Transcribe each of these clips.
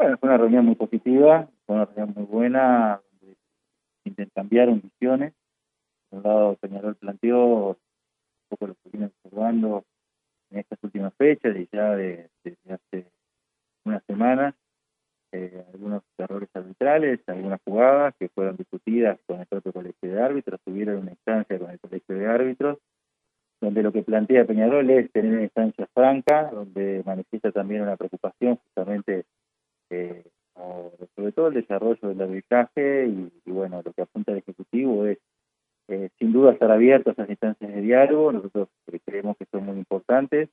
Bueno, fue una reunión muy positiva, fue una reunión muy buena, donde intercambiaron visiones. Por un lado, Peñarol planteó un poco lo que viene observando en estas últimas fechas y ya desde hace unas semanas, eh, algunos errores arbitrales, algunas jugadas que fueron discutidas con el propio colegio de árbitros, tuvieron una instancia con el colegio de árbitros, donde lo que plantea Peñarol es tener una instancia franca, donde manifiesta también una preocupación justamente todo el desarrollo del arbitraje y, bueno, lo que apunta el Ejecutivo es eh, sin duda estar abierto a esas instancias de diálogo, nosotros creemos que son muy importantes,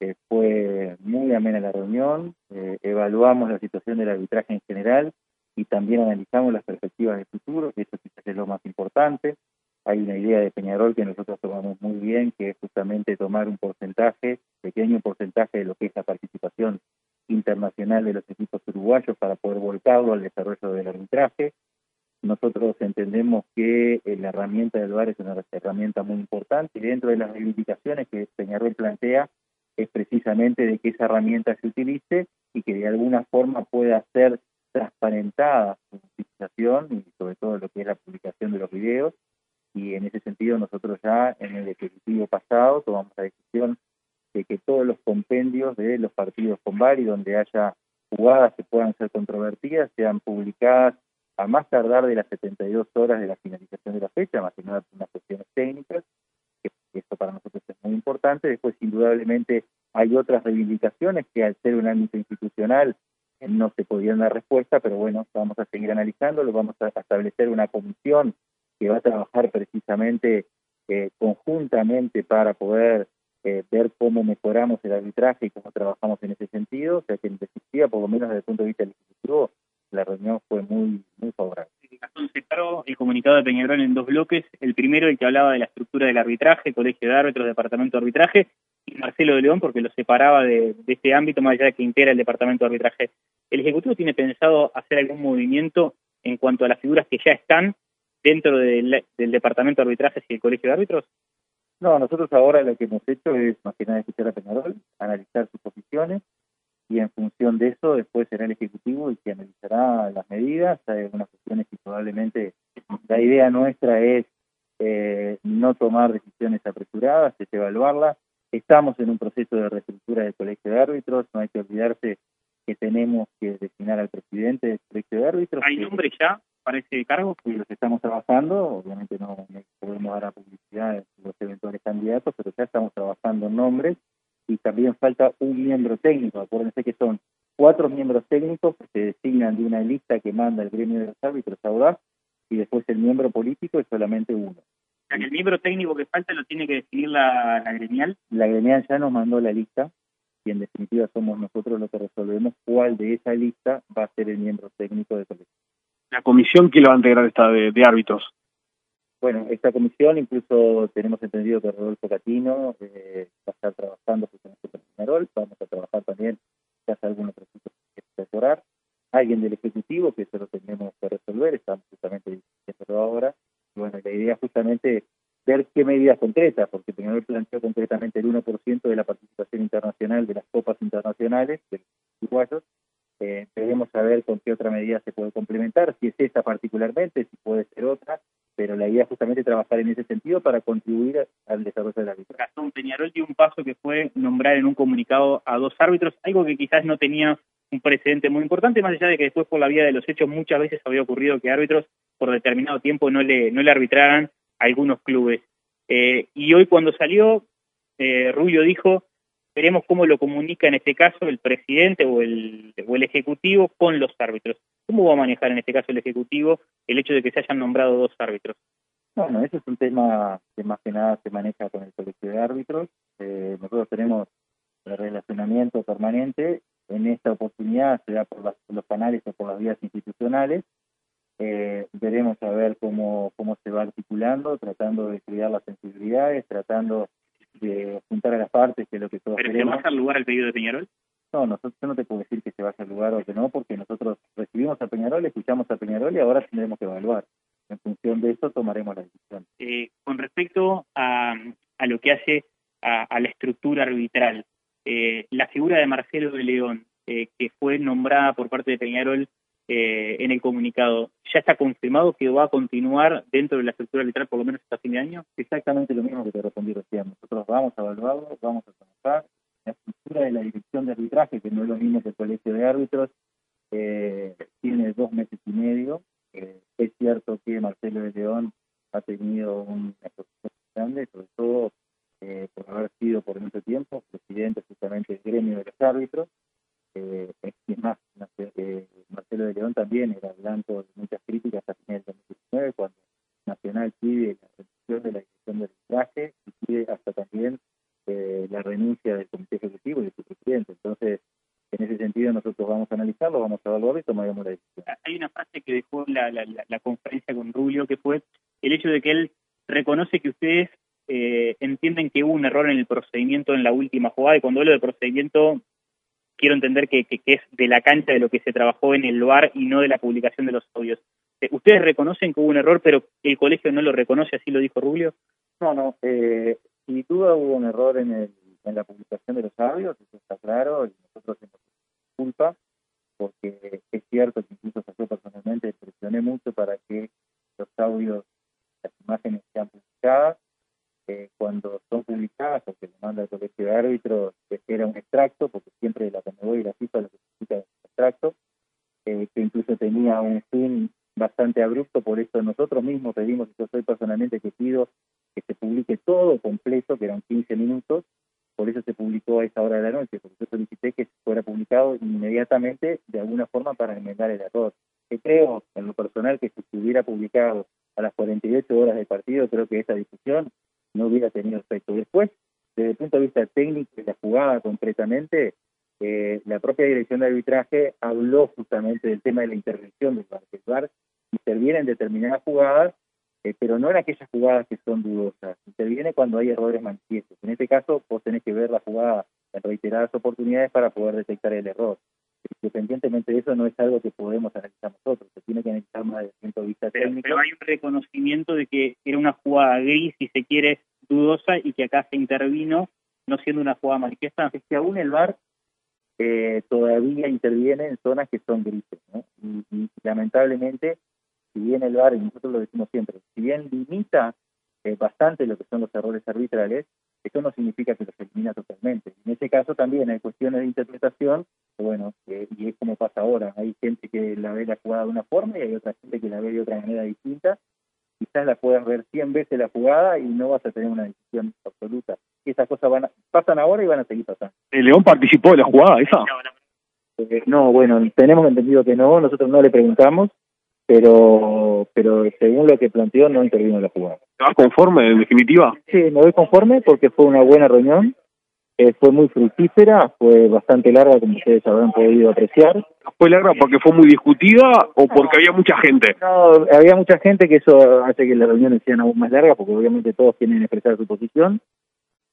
eh, fue muy amena la reunión, evaluamos la situación del arbitraje en general y también analizamos las perspectivas de futuro, que eso quizás es lo más importante. Hay una idea de Peñarol que nosotros tomamos muy bien, que es justamente tomar un porcentaje, pequeño porcentaje de lo que es la participación internacional de los equipos uruguayos para poder volcarlo al desarrollo del arbitraje. Nosotros entendemos que eh, la herramienta del VAR es una herramienta muy importante dentro de las reivindicaciones que Peñarol plantea es precisamente de que esa herramienta se utilice y que de alguna forma pueda ser transparentada su utilización y sobre todo lo que es la publicación de los videos y en ese sentido nosotros ya en el ejecutivo pasado tomamos la decisión de que todos los compendios de los partidos con VAR donde haya jugadas que puedan ser controvertidas sean publicadas a más tardar de las 72 horas de la finalización de la fecha, más que nada por unas cuestiones técnicas, que esto para nosotros es muy importante. Después, indudablemente, hay otras reivindicaciones que al ser un ámbito institucional no se podían dar respuesta, pero bueno, vamos a seguir analizándolo, vamos a establecer una comisión que va a trabajar precisamente eh, conjuntamente para poder eh, ver cómo mejoramos el arbitraje y cómo trabajamos en ese sentido, o sea que en definitiva, por lo menos desde el punto de vista del Ejecutivo, la reunión fue muy muy favorable. El comunicado de Peñarol en dos bloques, el primero el que hablaba de la estructura del arbitraje, colegio de árbitros, departamento de arbitraje, y Marcelo de León porque lo separaba de, de este ámbito más allá de que integra el departamento de arbitraje. ¿El Ejecutivo tiene pensado hacer algún movimiento en cuanto a las figuras que ya están dentro del, del departamento de arbitraje y el colegio de árbitros? No, nosotros ahora lo que hemos hecho es más que nada escuchar a Peñarol, analizar sus posiciones y en función de eso después será el Ejecutivo y que analizará las medidas. Hay algunas cuestiones que probablemente la idea nuestra es eh, no tomar decisiones apresuradas, es evaluarlas. Estamos en un proceso de reestructura del colegio de árbitros, no hay que olvidarse que tenemos que designar al presidente del colegio de árbitros. ¿Hay nombre ya para ese cargo? Sí, los estamos trabajando, obviamente no, podemos dar a publicidad eventuales candidatos, pero ya estamos trabajando en nombres y también falta un miembro técnico. Acuérdense que son cuatro miembros técnicos que se designan de una lista que manda el gremio de los árbitros Audaz y después el miembro político es solamente uno. O sea, que el miembro técnico que falta lo tiene que definir la, la gremial. La gremial ya nos mandó la lista y en definitiva somos nosotros los que resolvemos cuál de esa lista va a ser el miembro técnico de colegio la comisión que lo va a integrar esta de, árbitros. Bueno, esta comisión incluso tenemos entendido que Rodolfo Catino eh, va a estar trabajando justamente con Peñarol, vamos a trabajar también hace algunos procesos que mejorar, alguien del Ejecutivo, que eso lo tenemos que resolver, estamos justamente diciéndolo ahora, y bueno, la idea es justamente ver qué medidas concretas, porque Peñarol planteó concretamente el 1% de la participación internacional de las copas internacionales de los uruguayos, eh, debemos saber con qué otra medida se puede complementar, si es esta particularmente, si puede ser otra, pero la idea es justamente trabajar en ese sentido para contribuir al desarrollo de la vida. Gastón Peñarol dio un paso que fue nombrar en un comunicado a dos árbitros, algo que quizás no tenía un precedente muy importante, más allá de que después por la vía de los hechos muchas veces había ocurrido que árbitros por determinado tiempo no le, no le arbitraran a algunos clubes. Eh, y hoy cuando salió, eh, Rubio dijo, veremos cómo lo comunica en este caso el presidente o el, o el Ejecutivo con los árbitros. ¿Cómo va a manejar en este caso el Ejecutivo el hecho de que se hayan nombrado dos árbitros? Bueno, ese es un tema que más que nada se maneja con el colegio de árbitros. Eh, nosotros tenemos el relacionamiento permanente. En esta oportunidad se da por, los canales o por las vías institucionales. Eh, veremos a ver cómo, cómo se va articulando, tratando de cuidar las sensibilidades, tratando de juntar a las partes, que es lo que todos ¿Pero queremos. ¿Pero se va a dar lugar al pedido de Peñarol? No, nosotros yo no te puedo decir que se vaya al lugar o que no, porque nosotros a Peñarol, escuchamos a Peñarol y ahora tendremos que evaluar. En función de eso tomaremos la decisión. Eh, con respecto a, a, lo que hace a, a la estructura arbitral, eh, la figura de Marcelo de León, eh, que fue nombrada por parte de Peñarol eh, en el comunicado, ¿ya está confirmado que va a continuar dentro de la estructura literal por lo menos hasta fin de año? Exactamente lo mismo que te respondí recién. Nosotros vamos a evaluarlo, vamos a trabajar. La estructura de la dirección de arbitraje, que no es lo mismo que el colegio de árbitros, eh, tiene dos meses y medio. es cierto que Marcelo de León ha tenido una exposición grande, sobre todo eh, por haber sido por mucho tiempo presidente justamente del gremio de los árbitros. Eh, es más, eh, Marcelo de León también era blanco de muchas críticas a finales de 2019 cuando Nacional pide la reducción de la dirección del arbitraje y pide hasta también eh, la renuncia del comité ejecutivo y de su presidente. Entonces, nosotros vamos a analizarlo, vamos a evaluarlo y tomaremos la decisión. Hay una frase que dejó la, la, la conferencia con Rubio que fue el hecho de que él reconoce que ustedes eh, entienden que hubo un error en el procedimiento en la última jugada y cuando hablo de procedimiento quiero entender que, que, es de la cancha de lo que se trabajó en el VAR y no de la publicación de los audios. Eh, ¿Ustedes reconocen que hubo un error pero el colegio no lo reconoce, así lo dijo Rubio? No, no, eh, sin duda hubo un error en, el, en la publicación de los audios, eso está claro, y nosotros tenemos culpa, porque es cierto que incluso yo personalmente presioné mucho para que los audios las imágenes sean publicadas. Eh, cuando son publicadas o que manda el colegio de árbitros, era un extracto, porque siempre la Conmebol y la FIFA lo que significa es un extracto, eh, que incluso tenía un fin bastante abrupto, por eso nosotros mismos pedimos, y yo soy personalmente que pido que se publique todo completo, que eran 15 minutos, por eso se publicó a esa hora de la noche, porque yo solicité que fuera publicado inmediatamente de alguna forma para enmendar el error. Que creo, en lo personal, que si se hubiera publicado a las 48 horas del partido, creo que esa discusión no hubiera tenido efecto. Después, desde el punto de vista técnico de la jugada concretamente, eh, la propia dirección de arbitraje habló justamente del tema de la intervención del VAR. El VAR interviene en determinadas jugadas, eh, pero no en aquellas jugadas que son dudosas. Interviene cuando hay errores manifiestos. En este caso, vos tenés que ver la jugada en reiteradas oportunidades para poder detectar el error independientemente de eso, no es algo que podemos analizar nosotros, se tiene que analizar más desde el punto de vista técnico. Pero hay un reconocimiento de que era una jugada gris, si se quiere, dudosa, y que acá se intervino, no siendo una jugada manifiesta. Es que aún el VAR eh, todavía interviene en zonas que son grises, ¿no? y, lamentablemente, si bien el VAR, y nosotros lo decimos siempre, si bien limita eh, bastante lo que son los errores arbitrales, eso no significa que los elimina totalmente. En ese caso también hay cuestiones de interpretación, bueno, eh, y es como pasa ahora, hay gente que la ve la jugada de una forma y hay otra gente que la ve de otra manera distinta. Quizás la puedas ver 100 veces la jugada y no vas a tener una decisión absoluta. Y esas cosas van pasan ahora y van a seguir pasando. ¿El León participó de la jugada esa? Eh, no, bueno, tenemos entendido que no, nosotros no le preguntamos, pero pero según lo que planteó no intervino en la jugada. ¿Te vas conforme en definitiva? Sí, me voy conforme porque fue una buena reunión, eh, fue muy fructífera, fue bastante larga como ustedes habrán podido apreciar. ¿Fue larga porque fue muy discutida o porque había mucha gente? No, había mucha gente que eso hace que las reuniones sean aún más largas porque obviamente todos quieren expresar su posición,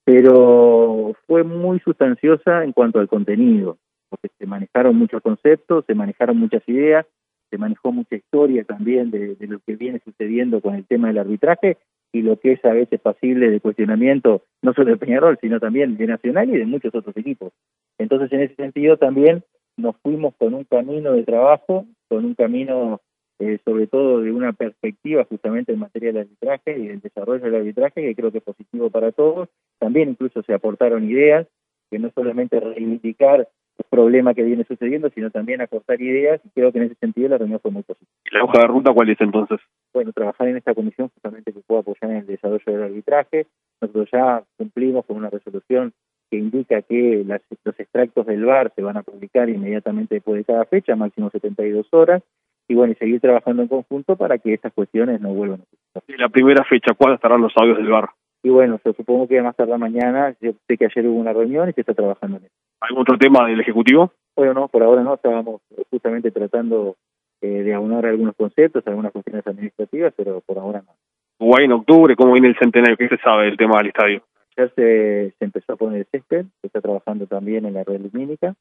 pero fue muy sustanciosa en cuanto al contenido, porque se manejaron muchos conceptos, se manejaron muchas ideas, se manejó mucha historia también de, lo que viene sucediendo con el tema del arbitraje y lo que es a veces pasible de cuestionamiento, no solo de Peñarol, sino también de Nacional y de muchos otros equipos. Entonces, en ese sentido, también nos fuimos con un camino de trabajo, con un camino eh, sobre todo de una perspectiva justamente en materia del arbitraje y del desarrollo del arbitraje, que creo que es positivo para todos. También incluso se aportaron ideas, que no solamente reivindicar problema que viene sucediendo, sino también acortar ideas y creo que en ese sentido la reunión fue muy positiva. ¿La hoja de ruta cuál es entonces? Bueno, trabajar en esta comisión justamente que pueda apoyar en el desarrollo del arbitraje. Nosotros ya cumplimos con una resolución que indica que las, los extractos del VAR se van a publicar inmediatamente después de cada fecha, máximo 72 horas, y bueno, y seguir trabajando en conjunto para que estas cuestiones no vuelvan a suceder. La primera fecha, ¿cuándo estarán los audios del VAR? Y bueno, se supongo que más tarde mañana, yo sé que ayer hubo una reunión y se está trabajando en eso. ¿Algún otro tema del Ejecutivo? Bueno, no, por ahora no, estábamos justamente tratando eh, de aunar algunos conceptos, algunas cuestiones administrativas, pero por ahora no. Uruguay en octubre, ¿cómo viene el centenario? ¿Qué se sabe del tema del estadio? Ya se, se empezó a poner el césped, se está trabajando también en la red lumínica.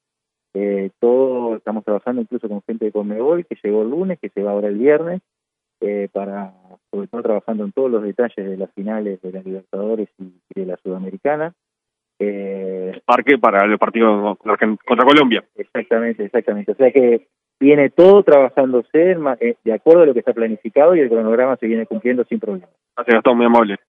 Eh, todo, estamos trabajando incluso con gente de Conmebol, que llegó el lunes, que se va ahora el viernes, eh, para, sobre todo trabajando en todos los detalles de las finales de la Libertadores y de la Sudamericana. eh, parque para el partido contra Colombia. Exactamente, exactamente. O sea que viene todo trabajándose eh, de acuerdo a lo que está planificado y el cronograma se viene cumpliendo sin problema. Gracias, Gastón, muy amable.